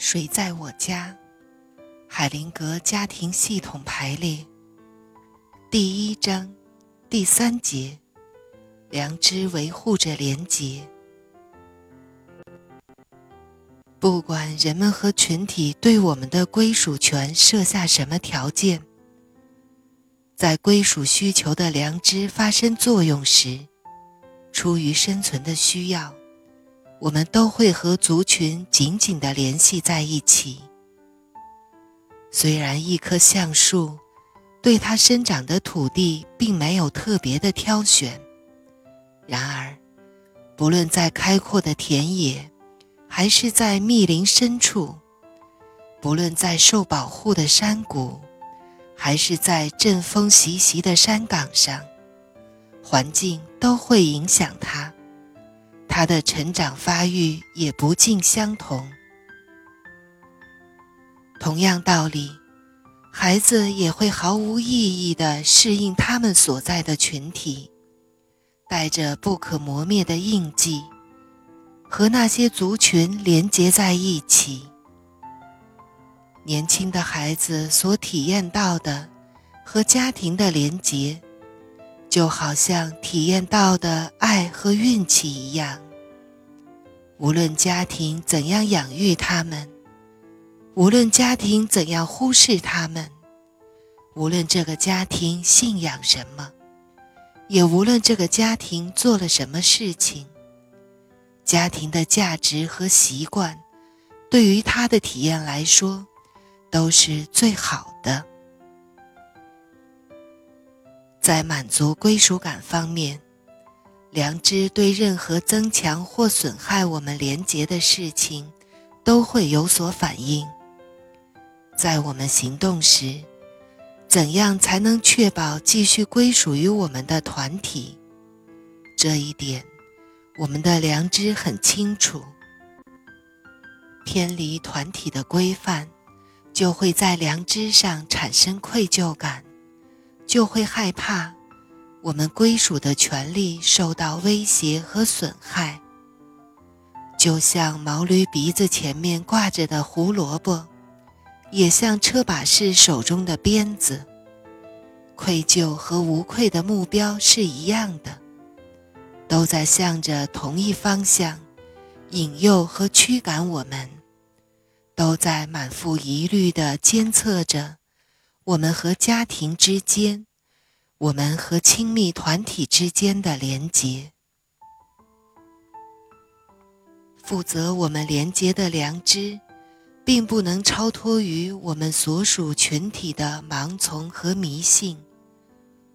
谁在我家？海灵格家庭系统排列，第一章，第三节，良知维护着廉洁。不管人们和群体对我们的归属权设下什么条件，在归属需求的良知发生作用时，出于生存的需要，我们都会和族群紧紧地联系在一起。虽然一棵橡树对它生长的土地并没有特别的挑选，然而，不论在开阔的田野，还是在密林深处；不论在受保护的山谷，还是在阵风习习的山岗上，环境都会影响它，他的成长发育也不尽相同。同样道理，孩子也会毫无意义地适应他们所在的群体，带着不可磨灭的印记，和那些族群连结在一起。年轻的孩子所体验到的和家庭的连结，就好像体验到的爱和运气一样。无论家庭怎样养育他们。无论家庭怎样忽视他们，无论这个家庭信仰什么，也无论这个家庭做了什么事情，家庭的价值和习惯，对于他的体验来说，都是最好的。在满足归属感方面，良知对任何增强或损害我们廉洁的事情，都会有所反应。在我们行动时，怎样才能确保继续归属于我们的团体？这一点，我们的良知很清楚。偏离团体的规范，就会在良知上产生愧疚感，就会害怕我们归属的权利受到威胁和损害。就像毛驴鼻子前面挂着的胡萝卜。也像车把式手中的鞭子，愧疚和无愧的目标是一样的，都在向着同一方向，引诱和驱赶我们，都在满腹疑虑地监测着我们和家庭之间，我们和亲密团体之间的连结，负责我们连结的良知。并不能超脱于我们所属群体的盲从和迷信，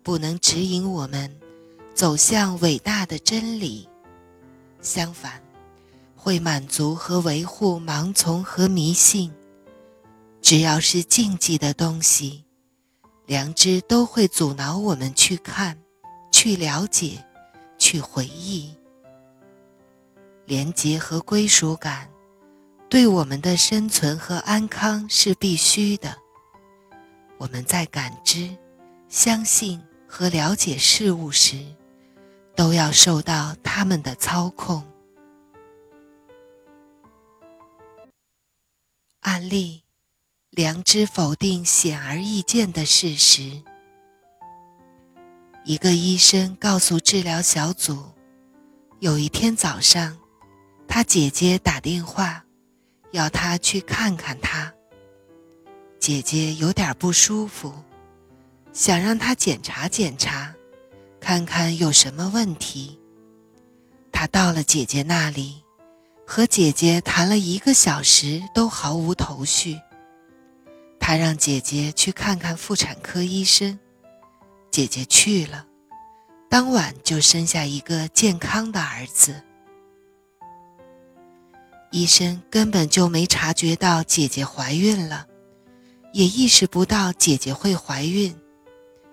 不能指引我们走向伟大的真理。相反，会满足和维护盲从和迷信。只要是禁忌的东西，良知都会阻挠我们去看、去了解、去回忆。廉洁和归属感。对我们的生存和安康是必须的。我们在感知、相信和了解事物时，都要受到他们的操控。案例：良知否定显而易见的事实。一个医生告诉治疗小组，有一天早上，他姐姐打电话。要他去看看他。姐姐有点不舒服，想让他检查检查，看看有什么问题。他到了姐姐那里，和姐姐谈了一个小时，都毫无头绪。他让姐姐去看看妇产科医生，姐姐去了，当晚就生下一个健康的儿子。医生根本就没察觉到姐姐怀孕了，也意识不到姐姐会怀孕，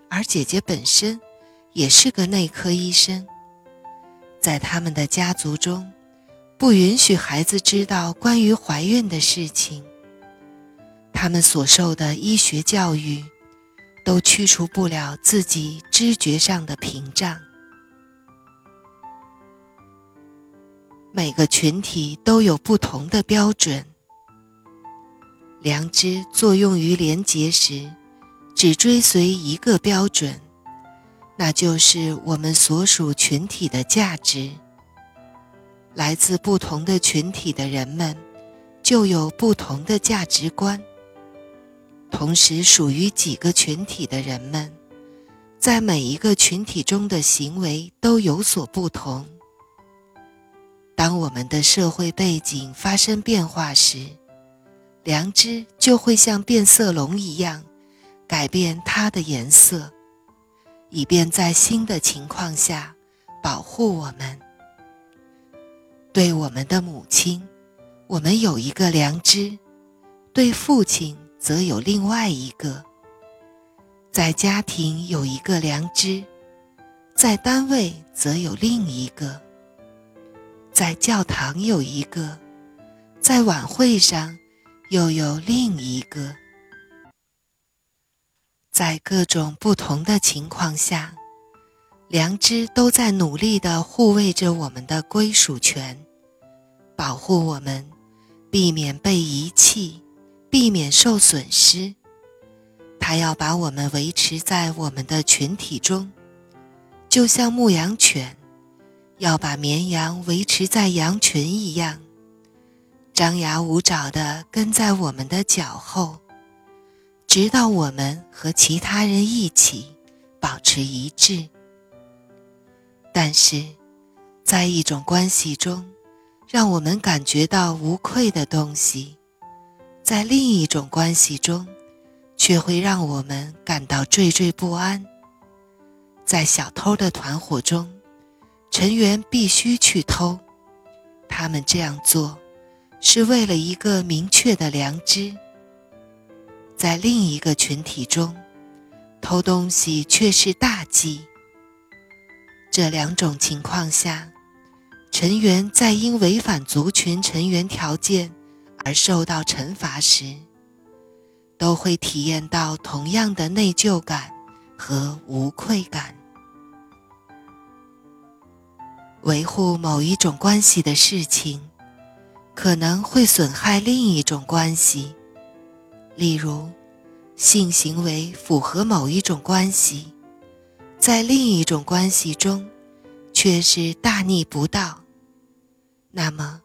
而姐姐本身也是个内科医生。在他们的家族中，不允许孩子知道关于怀孕的事情。他们所受的医学教育，都驱除不了自己知觉上的屏障。每个群体都有不同的标准。良知作用于廉洁时，只追随一个标准，那就是我们所属群体的价值。来自不同的群体的人们，就有不同的价值观。同时，属于几个群体的人们，在每一个群体中的行为都有所不同。当我们的社会背景发生变化时，良知就会像变色龙一样，改变它的颜色，以便在新的情况下保护我们。对我们的母亲，我们有一个良知；对父亲，则有另外一个。在家庭有一个良知，在单位则有另一个。在教堂有一个，在晚会上又有另一个。在各种不同的情况下。良知都在努力地护卫着我们的归属权，保护我们，避免被遗弃，避免受损失。它要把我们维持在我们的群体中，就像牧羊犬要把绵羊维持在羊群一样，张牙舞爪地跟在我们的脚后，直到我们和其他人一起保持一致。但是，在一种关系中，让我们感觉到无愧的东西，在另一种关系中，却会让我们感到惴惴不安。在小偷的团伙中，成员必须去偷，他们这样做是为了一个明确的良知。在另一个群体中，偷东西却是大忌。这两种情况下，成员在因违反族群成员条件而受到惩罚时，都会体验到同样的内疚感和无愧感。维护某一种关系的事情，可能会损害另一种关系，例如，性行为符合某一种关系。在另一种关系中，却是大逆不道。那么，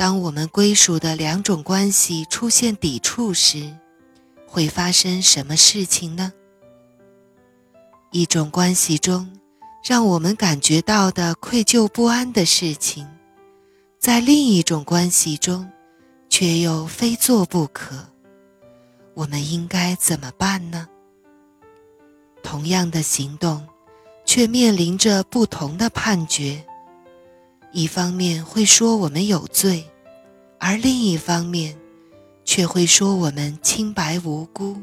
当我们归属的两种关系出现抵触时，会发生什么事情呢？一种关系中让我们感觉到的愧疚不安的事情，在另一种关系中却又非做不可。我们应该怎么办呢？同样的行动，却面临着不同的判决。一方面会说我们有罪，而另一方面，却会说我们清白无辜。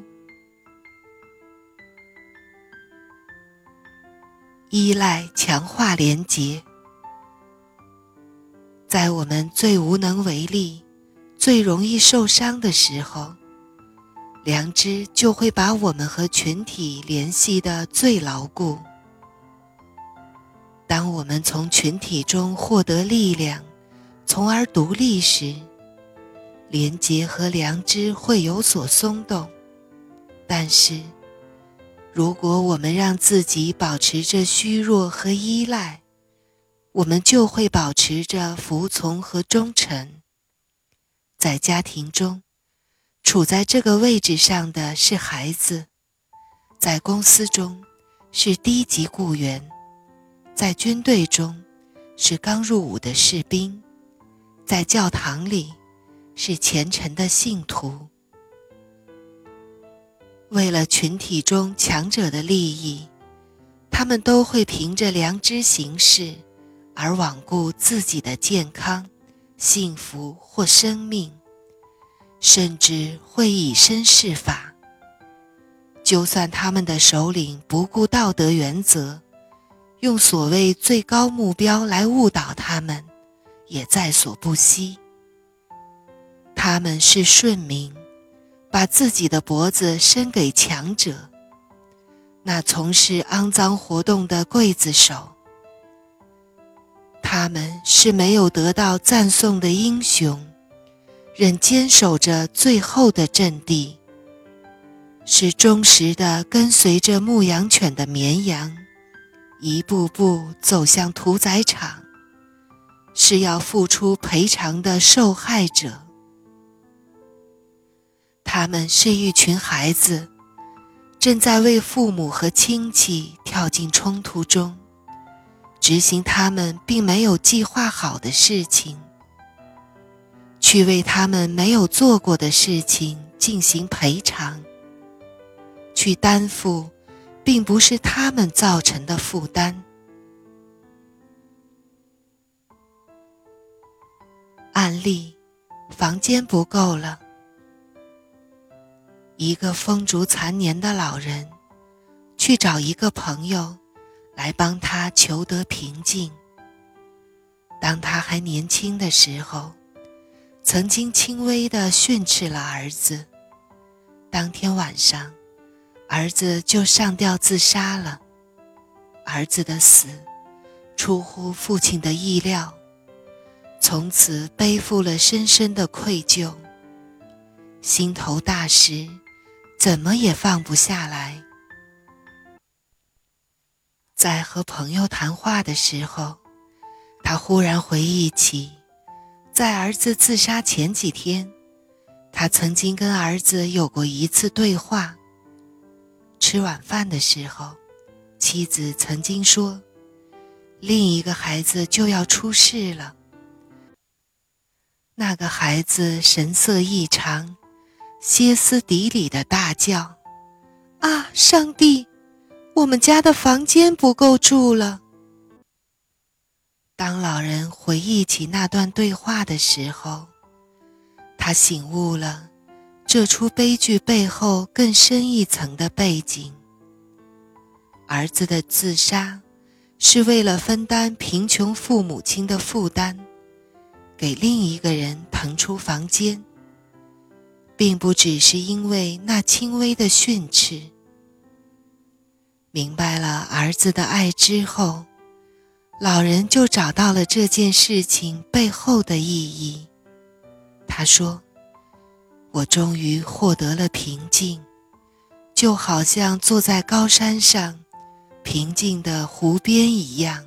依赖强化连结，在我们最无能为力、最容易受伤的时候。良知就会把我们和群体联系的最牢固。当我们从群体中获得力量，从而独立时，廉洁和良知会有所松动。但是，如果我们让自己保持着虚弱和依赖，我们就会保持着服从和忠诚。在家庭中。处在这个位置上的是孩子，在公司中是低级雇员，在军队中是刚入伍的士兵，在教堂里是虔诚的信徒。为了群体中强者的利益，他们都会凭着良知行事，而罔顾自己的健康、幸福或生命。甚至会以身试法。就算他们的首领不顾道德原则，用所谓最高目标来误导他们，也在所不惜。他们是顺民，把自己的脖子伸给强者，那从事肮脏活动的刽子手。他们是没有得到赞颂的英雄。仍坚守着最后的阵地，是忠实的跟随着牧羊犬的绵羊，一步步走向屠宰场，是要付出赔偿的受害者。他们是一群孩子，正在为父母和亲戚跳进冲突中，执行他们并没有计划好的事情。去为他们没有做过的事情进行赔偿，去担负并不是他们造成的负担。案例：房间不够了。一个风烛残年的老人，去找一个朋友，来帮他求得平静。当他还年轻的时候。曾经轻微的训斥了儿子，当天晚上，儿子就上吊自杀了。儿子的死出乎父亲的意料，从此背负了深深的愧疚，心头大石怎么也放不下来。在和朋友谈话的时候，他忽然回忆起。在儿子自杀前几天，他曾经跟儿子有过一次对话。吃晚饭的时候，妻子曾经说：“另一个孩子就要出事了。”那个孩子神色异常，歇斯底里的大叫：“啊，上帝！我们家的房间不够住了！”当老人回忆起那段对话的时候，他醒悟了这出悲剧背后更深一层的背景。儿子的自杀是为了分担贫穷父母亲的负担，给另一个人腾出房间，并不只是因为那轻微的训斥。明白了儿子的爱之后。老人就找到了这件事情背后的意义。他说：“我终于获得了平静，就好像坐在高山上，平静的湖边一样。”